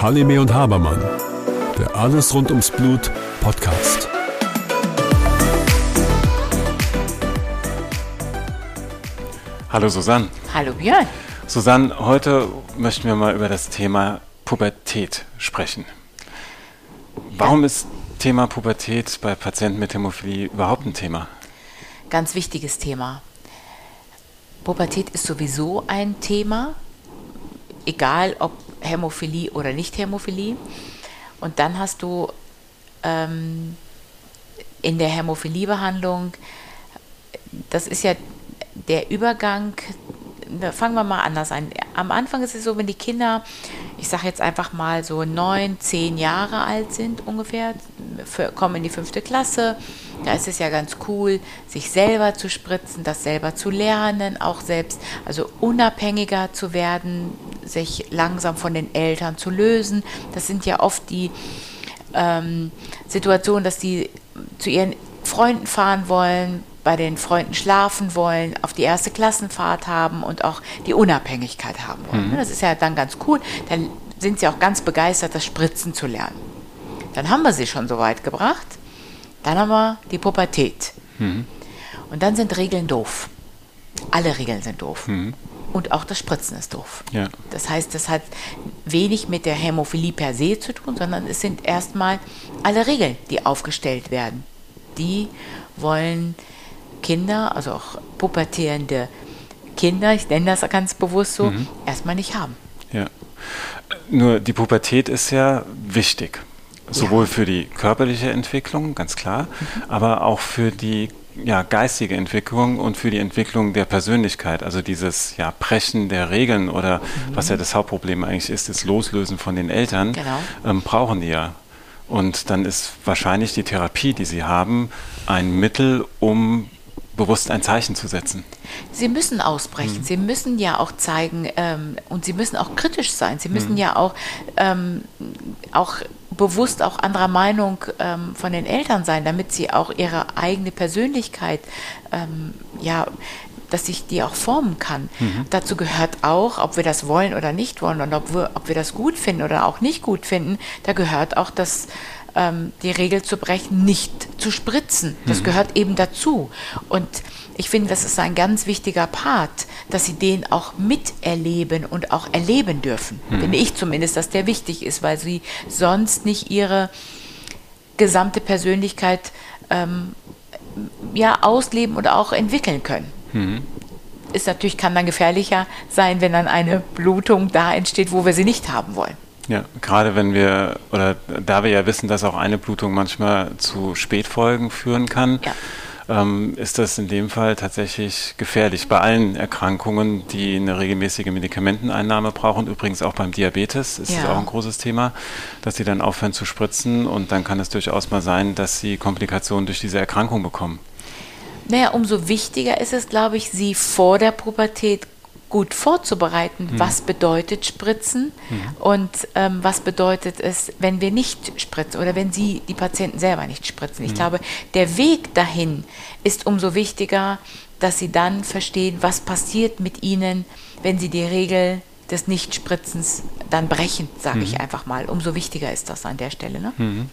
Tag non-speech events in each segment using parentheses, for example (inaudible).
Halime und Habermann, der Alles rund ums Blut Podcast. Hallo Susanne. Hallo Björn. Susanne, heute möchten wir mal über das Thema Pubertät sprechen. Warum ist Thema Pubertät bei Patienten mit Hämophilie überhaupt ein Thema? Ganz wichtiges Thema. Pubertät ist sowieso ein Thema, egal ob Hämophilie oder nicht Hämophilie. Und dann hast du ähm, in der Hämophiliebehandlung, das ist ja der Übergang, fangen wir mal anders an. Am Anfang ist es so, wenn die Kinder, ich sage jetzt einfach mal so neun, zehn Jahre alt sind ungefähr, für, kommen in die fünfte Klasse, da ist es ja ganz cool, sich selber zu spritzen, das selber zu lernen, auch selbst, also unabhängiger zu werden, sich langsam von den Eltern zu lösen. Das sind ja oft die ähm, Situationen, dass die zu ihren Freunden fahren wollen, bei den Freunden schlafen wollen, auf die erste Klassenfahrt haben und auch die Unabhängigkeit haben wollen. Mhm. Das ist ja dann ganz cool. Dann sind sie auch ganz begeistert, das Spritzen zu lernen. Dann haben wir sie schon so weit gebracht. Dann haben wir die Pubertät. Mhm. Und dann sind Regeln doof. Alle Regeln sind doof. Mhm. Und auch das Spritzen ist doof. Ja. Das heißt, das hat wenig mit der Hämophilie per se zu tun, sondern es sind erstmal alle Regeln, die aufgestellt werden. Die wollen Kinder, also auch pubertierende Kinder, ich nenne das ganz bewusst so, mhm. erstmal nicht haben. Ja. Nur die Pubertät ist ja wichtig. Sowohl für die körperliche Entwicklung, ganz klar, mhm. aber auch für die ja, geistige Entwicklung und für die Entwicklung der Persönlichkeit. Also dieses ja, Brechen der Regeln oder mhm. was ja das Hauptproblem eigentlich ist, das Loslösen von den Eltern, genau. ähm, brauchen die ja. Und dann ist wahrscheinlich die Therapie, die sie haben, ein Mittel, um bewusst ein Zeichen zu setzen. Sie müssen ausbrechen. Mhm. Sie müssen ja auch zeigen ähm, und Sie müssen auch kritisch sein. Sie müssen mhm. ja auch, ähm, auch bewusst auch anderer Meinung ähm, von den Eltern sein, damit sie auch ihre eigene Persönlichkeit ähm, ja dass ich die auch formen kann. Mhm. Dazu gehört auch, ob wir das wollen oder nicht wollen und ob wir, ob wir das gut finden oder auch nicht gut finden, da gehört auch das ähm, die Regel zu brechen, nicht zu spritzen. Das mhm. gehört eben dazu. Und ich finde, das ist ein ganz wichtiger Part, dass sie den auch miterleben und auch erleben dürfen. Mhm. Finde ich zumindest, dass der wichtig ist, weil sie sonst nicht ihre gesamte Persönlichkeit ähm, ja, ausleben oder auch entwickeln können. Mhm. Ist natürlich, kann dann gefährlicher sein, wenn dann eine Blutung da entsteht, wo wir sie nicht haben wollen. Ja, gerade wenn wir, oder da wir ja wissen, dass auch eine Blutung manchmal zu Spätfolgen führen kann, ja. ähm, ist das in dem Fall tatsächlich gefährlich. Bei allen Erkrankungen, die eine regelmäßige Medikamenteneinnahme brauchen, übrigens auch beim Diabetes ist ja. das auch ein großes Thema, dass sie dann aufhören zu spritzen und dann kann es durchaus mal sein, dass sie Komplikationen durch diese Erkrankung bekommen. Naja, umso wichtiger ist es, glaube ich, sie vor der Pubertät gut vorzubereiten, mhm. was bedeutet Spritzen mhm. und ähm, was bedeutet es, wenn wir nicht spritzen oder wenn Sie, die Patienten selber nicht spritzen. Ich mhm. glaube, der Weg dahin ist umso wichtiger, dass Sie dann verstehen, was passiert mit Ihnen, wenn Sie die Regel des Nichtspritzens dann brechen, sage mhm. ich einfach mal. Umso wichtiger ist das an der Stelle. Ne? Mhm.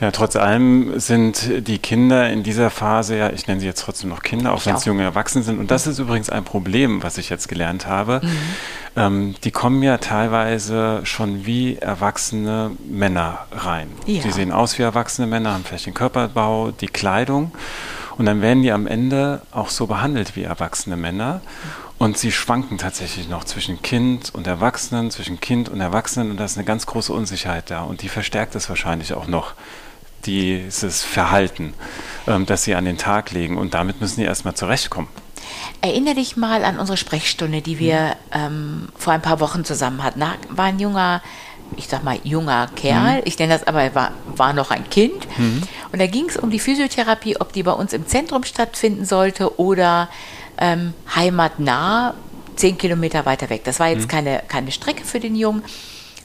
Ja, trotz allem sind die Kinder in dieser Phase, ja, ich nenne sie jetzt trotzdem noch Kinder, auch wenn es junge Erwachsene sind. Und das ist übrigens ein Problem, was ich jetzt gelernt habe. Mhm. Ähm, die kommen ja teilweise schon wie erwachsene Männer rein. Ja. Die sehen aus wie erwachsene Männer, haben vielleicht den Körperbau, die Kleidung. Und dann werden die am Ende auch so behandelt wie erwachsene Männer. Und sie schwanken tatsächlich noch zwischen Kind und Erwachsenen, zwischen Kind und Erwachsenen. Und da ist eine ganz große Unsicherheit da. Und die verstärkt es wahrscheinlich auch noch, dieses Verhalten, ähm, das sie an den Tag legen. Und damit müssen die erstmal zurechtkommen. Erinnere dich mal an unsere Sprechstunde, die wir ähm, vor ein paar Wochen zusammen hatten. Da war ein junger, ich sag mal, junger Kerl, mhm. ich nenne das aber, er war, war noch ein Kind. Mhm. Und da ging es um die Physiotherapie, ob die bei uns im Zentrum stattfinden sollte oder ähm, heimatnah, zehn Kilometer weiter weg. Das war jetzt mhm. keine, keine Strecke für den Jungen.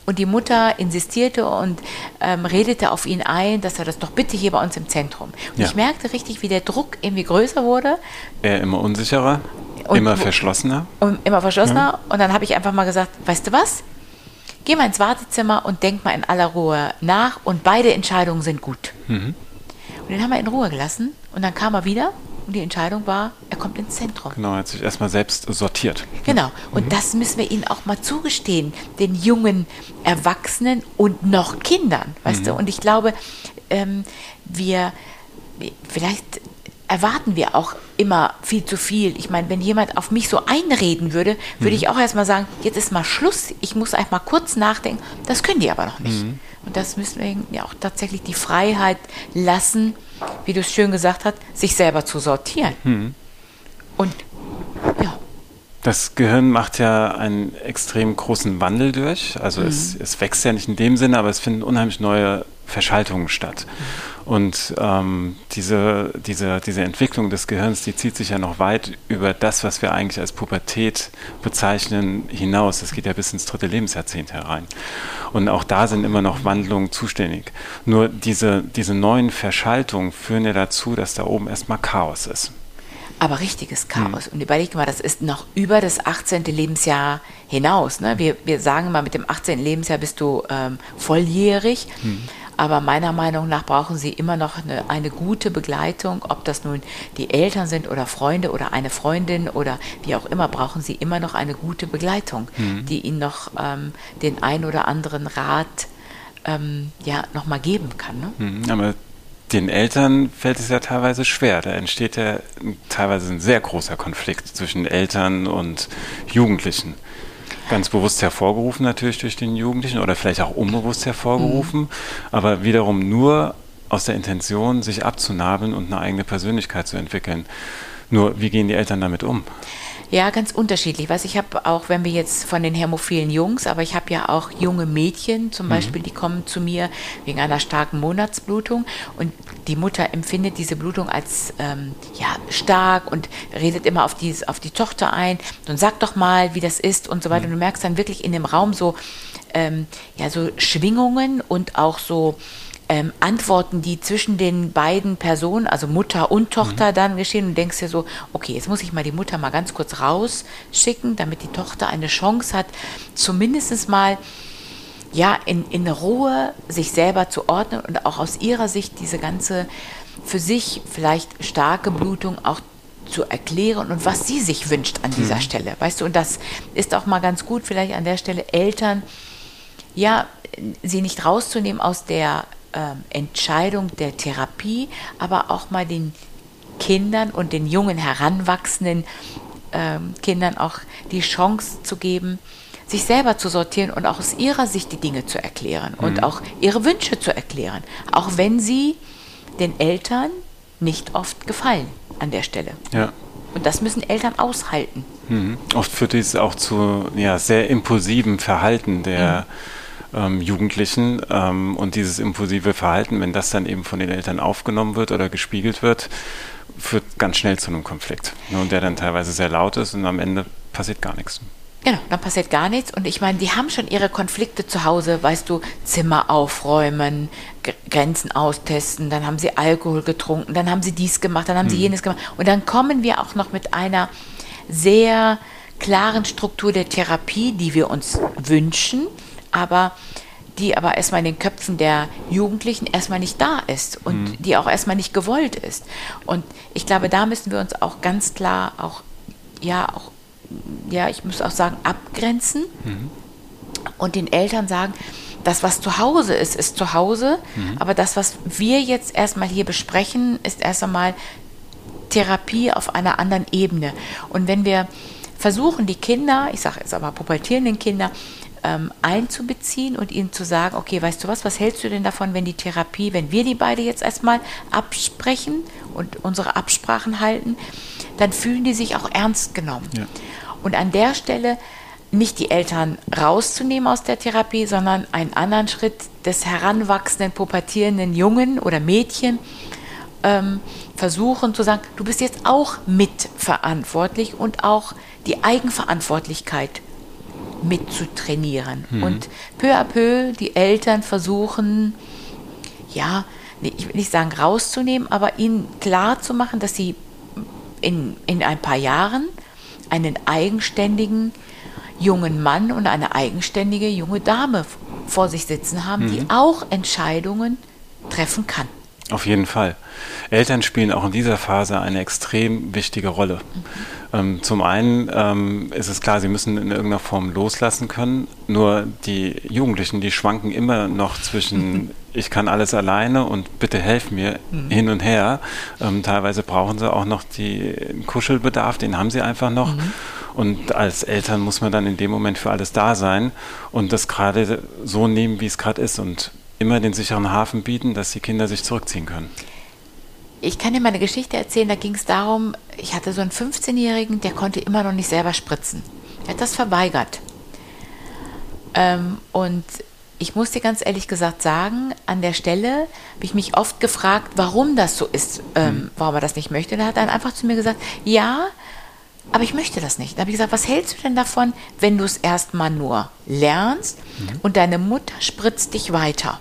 Und die Mutter insistierte und ähm, redete auf ihn ein, dass er das doch bitte hier bei uns im Zentrum. Und ja. ich merkte richtig, wie der Druck irgendwie größer wurde. Er immer unsicherer. Und, immer verschlossener? Und immer verschlossener. Mhm. Und dann habe ich einfach mal gesagt, weißt du was? Geh mal ins Wartezimmer und denk mal in aller Ruhe nach und beide Entscheidungen sind gut. Mhm. Und den haben wir in Ruhe gelassen und dann kam er wieder und die Entscheidung war, er kommt ins Zentrum. Genau, er hat sich erstmal selbst sortiert. Genau, und mhm. das müssen wir ihnen auch mal zugestehen, den jungen Erwachsenen und noch Kindern, weißt mhm. du? Und ich glaube, ähm, wir, vielleicht erwarten wir auch immer viel zu viel. Ich meine, wenn jemand auf mich so einreden würde, würde mhm. ich auch erstmal sagen, jetzt ist mal Schluss, ich muss einfach mal kurz nachdenken. Das können die aber noch nicht. Mhm. Und das müssen wir ja auch tatsächlich die Freiheit lassen, wie du es schön gesagt hast, sich selber zu sortieren. Mhm. Und ja. Das Gehirn macht ja einen extrem großen Wandel durch. Also mhm. es, es wächst ja nicht in dem Sinne, aber es finden unheimlich neue Verschaltungen statt. Und ähm, diese, diese, diese Entwicklung des Gehirns, die zieht sich ja noch weit über das, was wir eigentlich als Pubertät bezeichnen, hinaus. Das geht ja bis ins dritte Lebensjahrzehnt herein. Und auch da sind immer noch Wandlungen zuständig. Nur diese, diese neuen Verschaltungen führen ja dazu, dass da oben erstmal Chaos ist aber richtiges Chaos. Mhm. Und überleg mal, das ist noch über das 18. Lebensjahr hinaus. Ne? Wir, wir sagen mal, mit dem 18. Lebensjahr bist du ähm, volljährig. Mhm. Aber meiner Meinung nach brauchen sie immer noch eine, eine, gute Begleitung, ob das nun die Eltern sind oder Freunde oder eine Freundin oder wie auch immer, brauchen sie immer noch eine gute Begleitung, mhm. die ihnen noch ähm, den ein oder anderen Rat ähm, ja, nochmal geben kann. Ne? Mhm, aber den Eltern fällt es ja teilweise schwer. Da entsteht ja teilweise ein sehr großer Konflikt zwischen Eltern und Jugendlichen ganz bewusst hervorgerufen natürlich durch den Jugendlichen oder vielleicht auch unbewusst hervorgerufen, mhm. aber wiederum nur aus der Intention, sich abzunabeln und eine eigene Persönlichkeit zu entwickeln. Nur, wie gehen die Eltern damit um? Ja, ganz unterschiedlich. Was ich habe auch, wenn wir jetzt von den hämophilen Jungs, aber ich habe ja auch junge Mädchen zum mhm. Beispiel, die kommen zu mir wegen einer starken Monatsblutung und die Mutter empfindet diese Blutung als ähm, ja, stark und redet immer auf die, auf die Tochter ein und sagt doch mal, wie das ist und so weiter. Mhm. Und du merkst dann wirklich in dem Raum so, ähm, ja, so Schwingungen und auch so ähm, Antworten, die zwischen den beiden Personen, also Mutter und Tochter, mhm. dann geschehen und denkst dir so, okay, jetzt muss ich mal die Mutter mal ganz kurz rausschicken, damit die Tochter eine Chance hat, zumindest mal ja, in, in Ruhe sich selber zu ordnen und auch aus ihrer Sicht diese ganze für sich vielleicht starke Blutung auch zu erklären und was sie sich wünscht an dieser mhm. Stelle. Weißt du, und das ist auch mal ganz gut, vielleicht an der Stelle Eltern, ja, sie nicht rauszunehmen aus der ähm, Entscheidung der Therapie, aber auch mal den Kindern und den jungen heranwachsenden ähm, Kindern auch die Chance zu geben, sich selber zu sortieren und auch aus ihrer Sicht die Dinge zu erklären mhm. und auch ihre Wünsche zu erklären, auch wenn sie den Eltern nicht oft gefallen an der Stelle. Ja. Und das müssen Eltern aushalten. Mhm. Oft führt dies auch zu ja, sehr impulsiven Verhalten der mhm ähm, Jugendlichen ähm, und dieses impulsive Verhalten, wenn das dann eben von den Eltern aufgenommen wird oder gespiegelt wird, führt ganz schnell zu einem Konflikt. Ne, und der dann teilweise sehr laut ist und am Ende passiert gar nichts. Genau, dann passiert gar nichts. Und ich meine, die haben schon ihre Konflikte zu Hause, weißt du, Zimmer aufräumen, Grenzen austesten, dann haben sie Alkohol getrunken, dann haben sie dies gemacht, dann haben mhm. sie jenes gemacht. Und dann kommen wir auch noch mit einer sehr klaren Struktur der Therapie, die wir uns wünschen, aber die aber erstmal in den Köpfen der Jugendlichen erstmal nicht da ist und mhm. die auch erstmal nicht gewollt ist. Und ich glaube, da müssen wir uns auch ganz klar auch, ja, auch, ja, ich muss auch sagen, abgrenzen mhm. und den Eltern sagen, das, was zu Hause ist, ist zu Hause, mhm. aber das, was wir jetzt erstmal hier besprechen, ist erst einmal Therapie auf einer anderen Ebene. Und wenn wir versuchen, die Kinder, ich sage jetzt aber pubertierenden Kinder, ähm, einzubeziehen und ihnen zu sagen, okay, weißt du was, was hältst du denn davon, wenn die Therapie, wenn wir die beide jetzt erstmal absprechen und unsere Absprachen halten, dann fühlen die sich auch ernst genommen. Ja. Und an der Stelle nicht die Eltern rauszunehmen aus der Therapie, sondern einen anderen Schritt des heranwachsenden, pubertierenden Jungen oder Mädchen ähm, versuchen zu sagen, du bist jetzt auch mitverantwortlich und auch die Eigenverantwortlichkeit mitzutrainieren. Mhm. Und peu à peu die Eltern versuchen, ja, ich will nicht sagen rauszunehmen, aber ihnen klar zu machen, dass sie in, in ein paar Jahren einen eigenständigen jungen Mann und eine eigenständige junge Dame vor sich sitzen haben, mhm. die auch Entscheidungen treffen kann. Auf jeden Fall. Eltern spielen auch in dieser Phase eine extrem wichtige Rolle. Mhm. Ähm, zum einen ähm, ist es klar, sie müssen in irgendeiner Form loslassen können. Nur die Jugendlichen, die schwanken immer noch zwischen (laughs) ich kann alles alleine und bitte helf mir mhm. hin und her. Ähm, teilweise brauchen sie auch noch den Kuschelbedarf, den haben sie einfach noch. Mhm. Und als Eltern muss man dann in dem Moment für alles da sein und das gerade so nehmen, wie es gerade ist und immer den sicheren Hafen bieten, dass die Kinder sich zurückziehen können. Ich kann dir meine Geschichte erzählen, da ging es darum, ich hatte so einen 15-Jährigen, der konnte immer noch nicht selber spritzen. Er hat das verweigert. Ähm, und ich muss dir ganz ehrlich gesagt sagen, an der Stelle habe ich mich oft gefragt, warum das so ist, ähm, mhm. warum er das nicht möchte. Und er hat dann einfach zu mir gesagt, ja, aber ich möchte das nicht. Da habe ich gesagt, was hältst du denn davon, wenn du es erstmal nur lernst mhm. und deine Mutter spritzt dich weiter?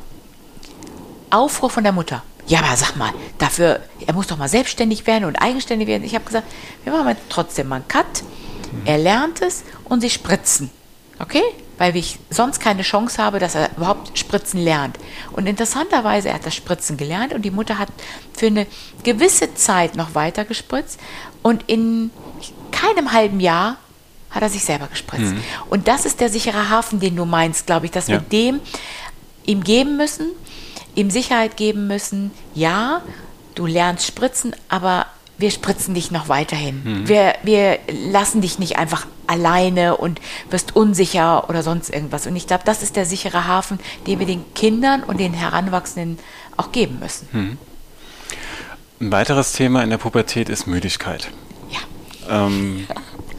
Aufruhr von der Mutter. Ja, aber sag mal, dafür, er muss doch mal selbstständig werden und eigenständig werden. Ich habe gesagt, wir machen trotzdem mal einen Cut. Mhm. Er lernt es und sie spritzen. Okay? Weil ich sonst keine Chance habe, dass er überhaupt Spritzen lernt. Und interessanterweise, er hat das Spritzen gelernt und die Mutter hat für eine gewisse Zeit noch weiter gespritzt. Und in keinem halben Jahr hat er sich selber gespritzt. Mhm. Und das ist der sichere Hafen, den du meinst, glaube ich, dass ja. wir dem ihm geben müssen, ihm Sicherheit geben müssen. Ja, du lernst spritzen, aber wir spritzen dich noch weiterhin. Mhm. Wir, wir lassen dich nicht einfach alleine und wirst unsicher oder sonst irgendwas. Und ich glaube, das ist der sichere Hafen, den wir den Kindern und den Heranwachsenden auch geben müssen. Mhm. Ein weiteres Thema in der Pubertät ist Müdigkeit. Ähm,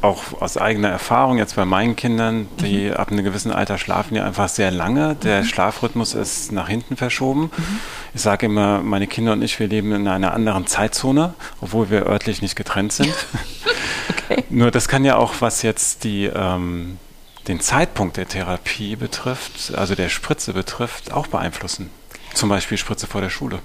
auch aus eigener Erfahrung jetzt bei meinen Kindern, die mhm. ab einem gewissen Alter schlafen ja einfach sehr lange. Der mhm. Schlafrhythmus ist nach hinten verschoben. Mhm. Ich sage immer, meine Kinder und ich, wir leben in einer anderen Zeitzone, obwohl wir örtlich nicht getrennt sind. (laughs) okay. Nur das kann ja auch, was jetzt die, ähm, den Zeitpunkt der Therapie betrifft, also der Spritze betrifft, auch beeinflussen. Zum Beispiel Spritze vor der Schule.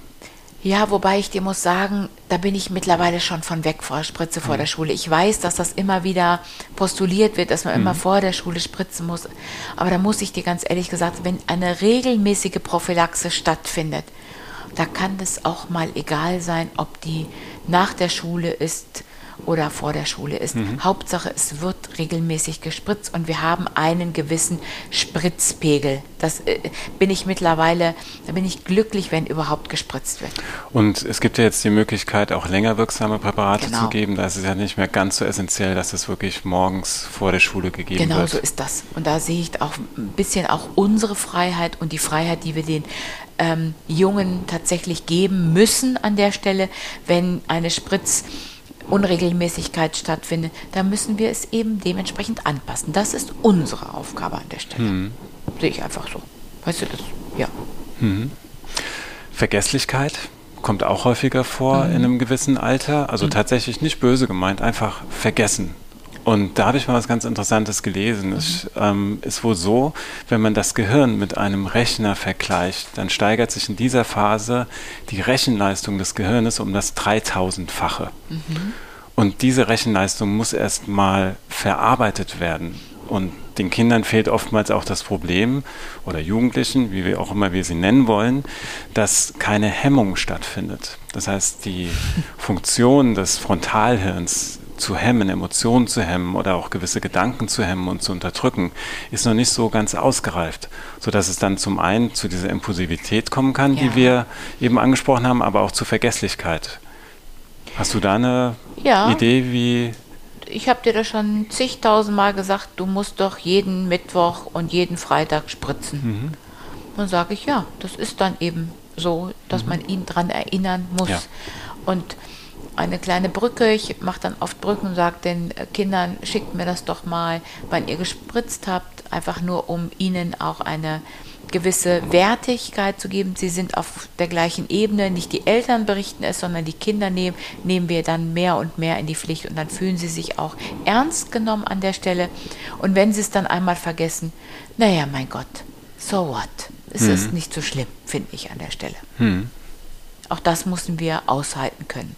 Ja, wobei ich dir muss sagen, da bin ich mittlerweile schon von weg vor Spritze vor mhm. der Schule. Ich weiß, dass das immer wieder postuliert wird, dass man mhm. immer vor der Schule spritzen muss. Aber da muss ich dir ganz ehrlich gesagt, wenn eine regelmäßige Prophylaxe stattfindet, da kann es auch mal egal sein, ob die nach der Schule ist oder vor der Schule ist. Mhm. Hauptsache, es wird regelmäßig gespritzt und wir haben einen gewissen Spritzpegel. Das äh, bin ich mittlerweile, da bin ich glücklich, wenn überhaupt gespritzt wird. Und es gibt ja jetzt die Möglichkeit, auch länger wirksame Präparate genau. zu geben. Da ist es ja nicht mehr ganz so essentiell, dass es wirklich morgens vor der Schule gegeben genau wird. Genau so ist das. Und da sehe ich auch ein bisschen auch unsere Freiheit und die Freiheit, die wir den ähm, Jungen tatsächlich geben müssen an der Stelle, wenn eine Spritz Unregelmäßigkeit stattfindet, da müssen wir es eben dementsprechend anpassen. Das ist unsere Aufgabe an der Stelle. Mhm. Sehe ich einfach so. Weißt du das? Ja. Mhm. Vergesslichkeit kommt auch häufiger vor mhm. in einem gewissen Alter. Also mhm. tatsächlich nicht böse gemeint, einfach vergessen. Und da habe ich mal was ganz Interessantes gelesen. Es ähm, ist wohl so, wenn man das Gehirn mit einem Rechner vergleicht, dann steigert sich in dieser Phase die Rechenleistung des Gehirnes um das 3000-fache. Mhm. Und diese Rechenleistung muss erst mal verarbeitet werden. Und den Kindern fehlt oftmals auch das Problem, oder Jugendlichen, wie wir auch immer wir sie nennen wollen, dass keine Hemmung stattfindet. Das heißt, die Funktion des Frontalhirns zu hemmen, Emotionen zu hemmen oder auch gewisse Gedanken zu hemmen und zu unterdrücken, ist noch nicht so ganz ausgereift, sodass es dann zum einen zu dieser Impulsivität kommen kann, ja. die wir eben angesprochen haben, aber auch zu Vergesslichkeit. Hast du da eine ja. Idee, wie ich habe dir das schon zigtausend Mal gesagt, du musst doch jeden Mittwoch und jeden Freitag spritzen. Mhm. Dann sage ich, ja, das ist dann eben so, dass mhm. man ihn daran erinnern muss. Ja. Und eine kleine Brücke. Ich mache dann oft Brücken und sage den äh, Kindern, schickt mir das doch mal, wann ihr gespritzt habt, einfach nur um ihnen auch eine gewisse Wertigkeit zu geben. Sie sind auf der gleichen Ebene. Nicht die Eltern berichten es, sondern die Kinder nehmen, nehmen wir dann mehr und mehr in die Pflicht und dann fühlen sie sich auch ernst genommen an der Stelle. Und wenn sie es dann einmal vergessen, naja, mein Gott, so what? Es hm. ist nicht so schlimm, finde ich an der Stelle. Hm. Auch das müssen wir aushalten können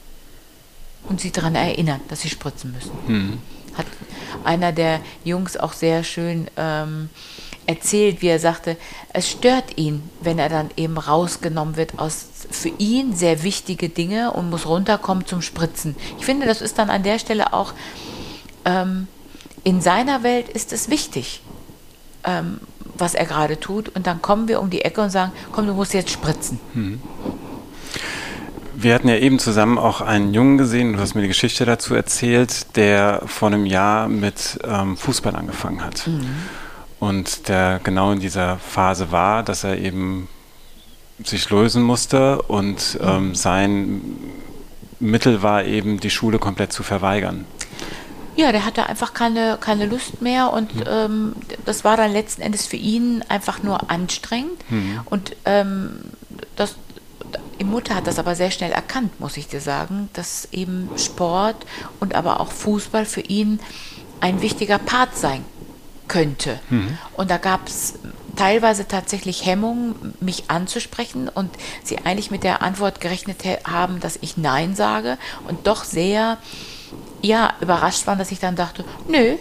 und sie daran erinnern, dass sie spritzen müssen. Hm. Hat einer der Jungs auch sehr schön ähm, erzählt, wie er sagte, es stört ihn, wenn er dann eben rausgenommen wird aus für ihn sehr wichtige Dinge und muss runterkommen zum Spritzen. Ich finde, das ist dann an der Stelle auch, ähm, in seiner Welt ist es wichtig, ähm, was er gerade tut. Und dann kommen wir um die Ecke und sagen, komm, du musst jetzt spritzen. Mhm. Wir hatten ja eben zusammen auch einen Jungen gesehen, du hast mir die Geschichte dazu erzählt, der vor einem Jahr mit ähm, Fußball angefangen hat. Mhm. Und der genau in dieser Phase war, dass er eben sich lösen musste und mhm. ähm, sein Mittel war eben, die Schule komplett zu verweigern. Ja, der hatte einfach keine, keine Lust mehr und mhm. ähm, das war dann letzten Endes für ihn einfach nur anstrengend. Mhm. Und ähm, das, die Mutter hat das aber sehr schnell erkannt, muss ich dir sagen, dass eben Sport und aber auch Fußball für ihn ein wichtiger Part sein könnte. Mhm. Und da gab es teilweise tatsächlich Hemmungen, mich anzusprechen und sie eigentlich mit der Antwort gerechnet haben, dass ich Nein sage und doch sehr ja, überrascht waren, dass ich dann dachte, nö,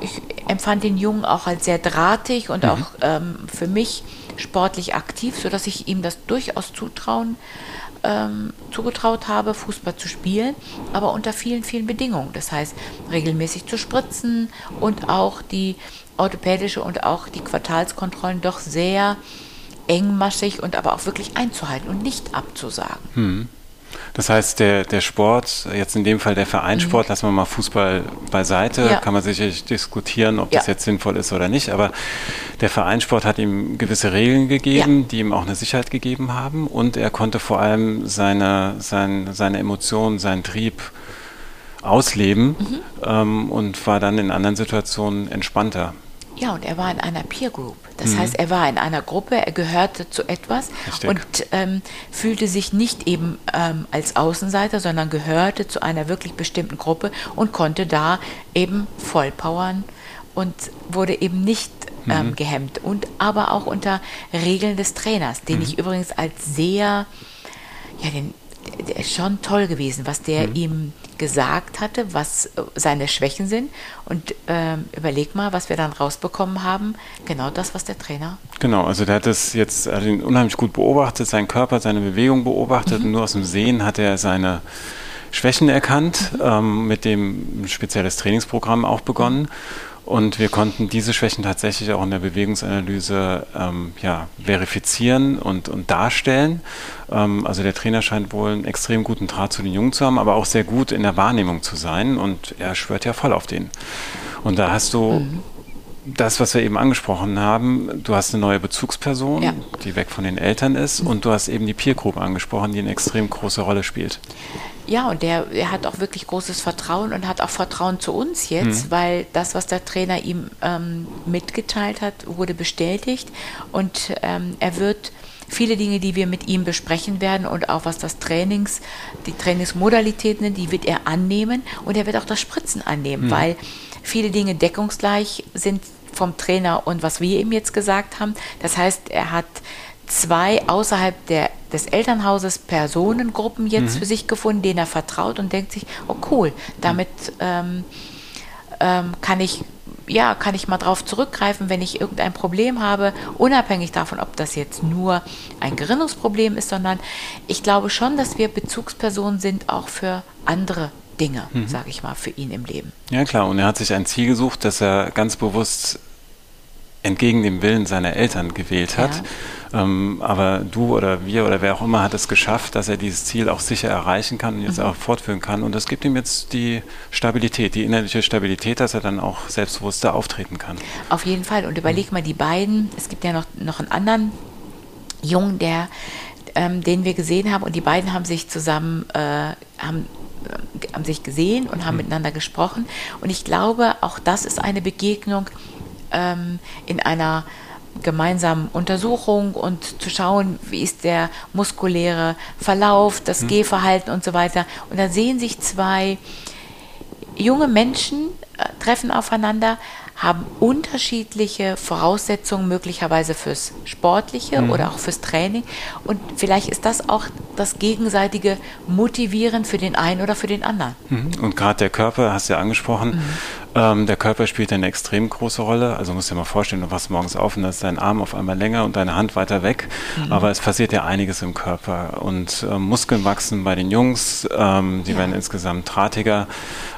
ich empfand den Jungen auch als sehr drahtig und mhm. auch ähm, für mich sportlich aktiv, sodass ich ihm das durchaus zutrauen, ähm, zugetraut habe, Fußball zu spielen, aber unter vielen, vielen Bedingungen. Das heißt, regelmäßig zu spritzen und auch die orthopädische und auch die Quartalskontrollen doch sehr engmaschig und aber auch wirklich einzuhalten und nicht abzusagen. Mhm. Das heißt, der, der Sport, jetzt in dem Fall der Vereinssport, mhm. lassen wir mal Fußball beiseite, ja. kann man sicherlich diskutieren, ob ja. das jetzt sinnvoll ist oder nicht, aber der Vereinssport hat ihm gewisse Regeln gegeben, ja. die ihm auch eine Sicherheit gegeben haben und er konnte vor allem seine, seine, seine Emotionen, seinen Trieb ausleben mhm. ähm, und war dann in anderen Situationen entspannter. Ja, und er war in einer Peer Group. Das mhm. heißt, er war in einer Gruppe, er gehörte zu etwas Richtig. und ähm, fühlte sich nicht eben ähm, als Außenseiter, sondern gehörte zu einer wirklich bestimmten Gruppe und konnte da eben vollpowern und wurde eben nicht ähm, mhm. gehemmt. Und aber auch unter Regeln des Trainers, den mhm. ich übrigens als sehr, ja, den, schon toll gewesen, was der mhm. ihm gesagt hatte, was äh, seine Schwächen sind. Und ähm, überleg mal, was wir dann rausbekommen haben. Genau das, was der Trainer. Genau, also der hat das jetzt hat ihn unheimlich gut beobachtet, seinen Körper, seine Bewegung beobachtet. Mhm. Und nur aus dem Sehen hat er seine Schwächen erkannt, mhm. ähm, mit dem ein spezielles Trainingsprogramm auch begonnen. Und wir konnten diese Schwächen tatsächlich auch in der Bewegungsanalyse ähm, ja, verifizieren und, und darstellen. Ähm, also der Trainer scheint wohl einen extrem guten Draht zu den Jungen zu haben, aber auch sehr gut in der Wahrnehmung zu sein. Und er schwört ja voll auf den. Und da hast du mhm. das, was wir eben angesprochen haben. Du hast eine neue Bezugsperson, ja. die weg von den Eltern ist. Und du hast eben die Peer Group angesprochen, die eine extrem große Rolle spielt. Ja, und der, der hat auch wirklich großes Vertrauen und hat auch Vertrauen zu uns jetzt, mhm. weil das, was der Trainer ihm ähm, mitgeteilt hat, wurde bestätigt und ähm, er wird viele Dinge, die wir mit ihm besprechen werden und auch was das Trainings, die Trainingsmodalitäten, die wird er annehmen und er wird auch das Spritzen annehmen, mhm. weil viele Dinge deckungsgleich sind vom Trainer und was wir ihm jetzt gesagt haben. Das heißt, er hat zwei außerhalb der, des Elternhauses Personengruppen jetzt mhm. für sich gefunden, denen er vertraut und denkt sich, oh cool, damit ähm, ähm, kann ich ja, kann ich mal drauf zurückgreifen, wenn ich irgendein Problem habe, unabhängig davon, ob das jetzt nur ein Gerinnungsproblem ist, sondern ich glaube schon, dass wir Bezugspersonen sind auch für andere Dinge, mhm. sage ich mal, für ihn im Leben. Ja klar, und er hat sich ein Ziel gesucht, das er ganz bewusst entgegen dem Willen seiner Eltern gewählt hat. Ja. Ähm, aber du oder wir oder wer auch immer hat es geschafft, dass er dieses Ziel auch sicher erreichen kann und jetzt mhm. auch fortführen kann. Und das gibt ihm jetzt die Stabilität, die innerliche Stabilität, dass er dann auch selbstbewusster auftreten kann. Auf jeden Fall. Und überleg mhm. mal, die beiden, es gibt ja noch, noch einen anderen Jungen, der, ähm, den wir gesehen haben, und die beiden haben sich zusammen, äh, haben äh, haben sich gesehen und haben mhm. miteinander gesprochen. Und ich glaube, auch das ist eine Begegnung ähm, in einer gemeinsamen Untersuchung und zu schauen, wie ist der muskuläre Verlauf, das mhm. Gehverhalten und so weiter. Und da sehen sich zwei junge Menschen, äh, treffen aufeinander, haben unterschiedliche Voraussetzungen möglicherweise fürs Sportliche mhm. oder auch fürs Training. Und vielleicht ist das auch das gegenseitige Motivieren für den einen oder für den anderen. Mhm. Und gerade der Körper, hast du ja angesprochen, mhm. Ähm, der Körper spielt eine extrem große Rolle. Also musst du dir mal vorstellen, du wachst morgens auf und dann ist dein Arm auf einmal länger und deine Hand weiter weg. Mhm. Aber es passiert ja einiges im Körper. Und äh, Muskeln wachsen bei den Jungs, ähm, die ja. werden insgesamt drahtiger.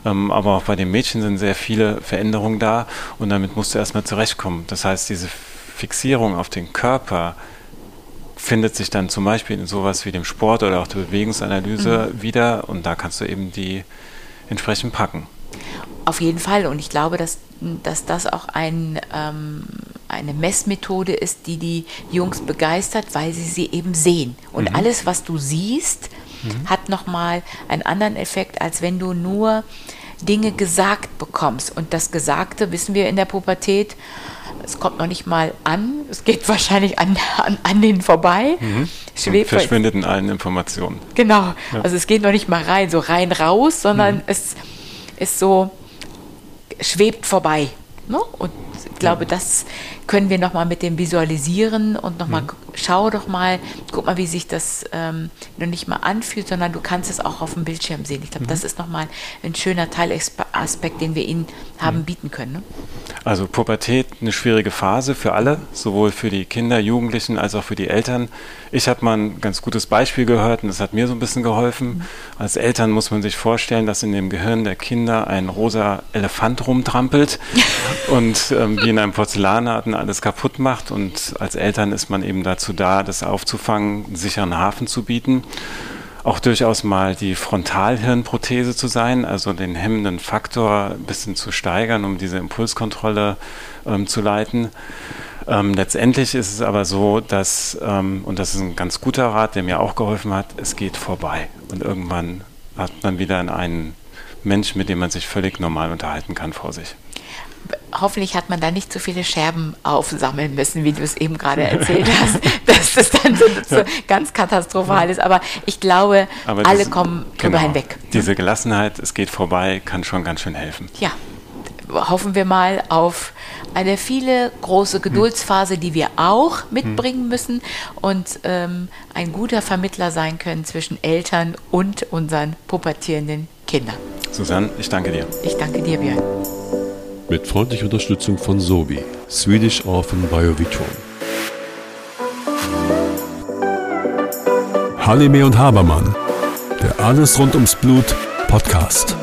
Ähm, aber auch bei den Mädchen sind sehr viele Veränderungen da. Und damit musst du erstmal zurechtkommen. Das heißt, diese Fixierung auf den Körper, findet sich dann zum Beispiel in sowas wie dem Sport oder auch der Bewegungsanalyse mhm. wieder und da kannst du eben die entsprechend packen. Auf jeden Fall und ich glaube, dass, dass das auch ein, ähm, eine Messmethode ist, die die Jungs begeistert, weil sie sie eben sehen. Und mhm. alles, was du siehst, mhm. hat nochmal einen anderen Effekt, als wenn du nur Dinge gesagt bekommst. Und das Gesagte, wissen wir in der Pubertät, es kommt noch nicht mal an, es geht (laughs) wahrscheinlich an, an, an denen vorbei. Mhm. Schwebt verschwindet in allen Informationen. Genau, ja. also es geht noch nicht mal rein, so rein raus, sondern mhm. es ist so, schwebt vorbei. Ne? Und ich glaube, das können wir nochmal mit dem Visualisieren und nochmal mhm. schau doch mal, guck mal, wie sich das ähm, noch nicht mal anfühlt, sondern du kannst es auch auf dem Bildschirm sehen. Ich glaube, mhm. das ist nochmal ein schöner Teilaspekt, den wir Ihnen haben mhm. bieten können. Ne? Also Pubertät, eine schwierige Phase für alle, sowohl für die Kinder, Jugendlichen als auch für die Eltern. Ich habe mal ein ganz gutes Beispiel gehört und das hat mir so ein bisschen geholfen. Mhm. Als Eltern muss man sich vorstellen, dass in dem Gehirn der Kinder ein rosa Elefant rumtrampelt (laughs) und wie in einem Porzellanladen alles kaputt macht. Und als Eltern ist man eben dazu da, das aufzufangen, einen sicheren Hafen zu bieten. Auch durchaus mal die Frontalhirnprothese zu sein, also den hemmenden Faktor ein bisschen zu steigern, um diese Impulskontrolle ähm, zu leiten. Ähm, letztendlich ist es aber so, dass, ähm, und das ist ein ganz guter Rat, der mir auch geholfen hat, es geht vorbei. Und irgendwann hat man wieder einen Mensch, mit dem man sich völlig normal unterhalten kann vor sich hoffentlich hat man da nicht so viele Scherben aufsammeln müssen, wie du es eben gerade erzählt hast, (laughs) dass das dann so, so ganz katastrophal ist. Aber ich glaube, Aber alle kommen drüber genau, hinweg. Diese Gelassenheit, es geht vorbei, kann schon ganz schön helfen. Ja, hoffen wir mal auf eine viele große Geduldsphase, die wir auch mitbringen müssen und ähm, ein guter Vermittler sein können zwischen Eltern und unseren pubertierenden Kindern. Susanne, ich danke dir. Ich danke dir, Björn mit freundlicher Unterstützung von Sobi, Swedish Orphan Biovitron. Halime und Habermann, der Alles rund ums Blut Podcast.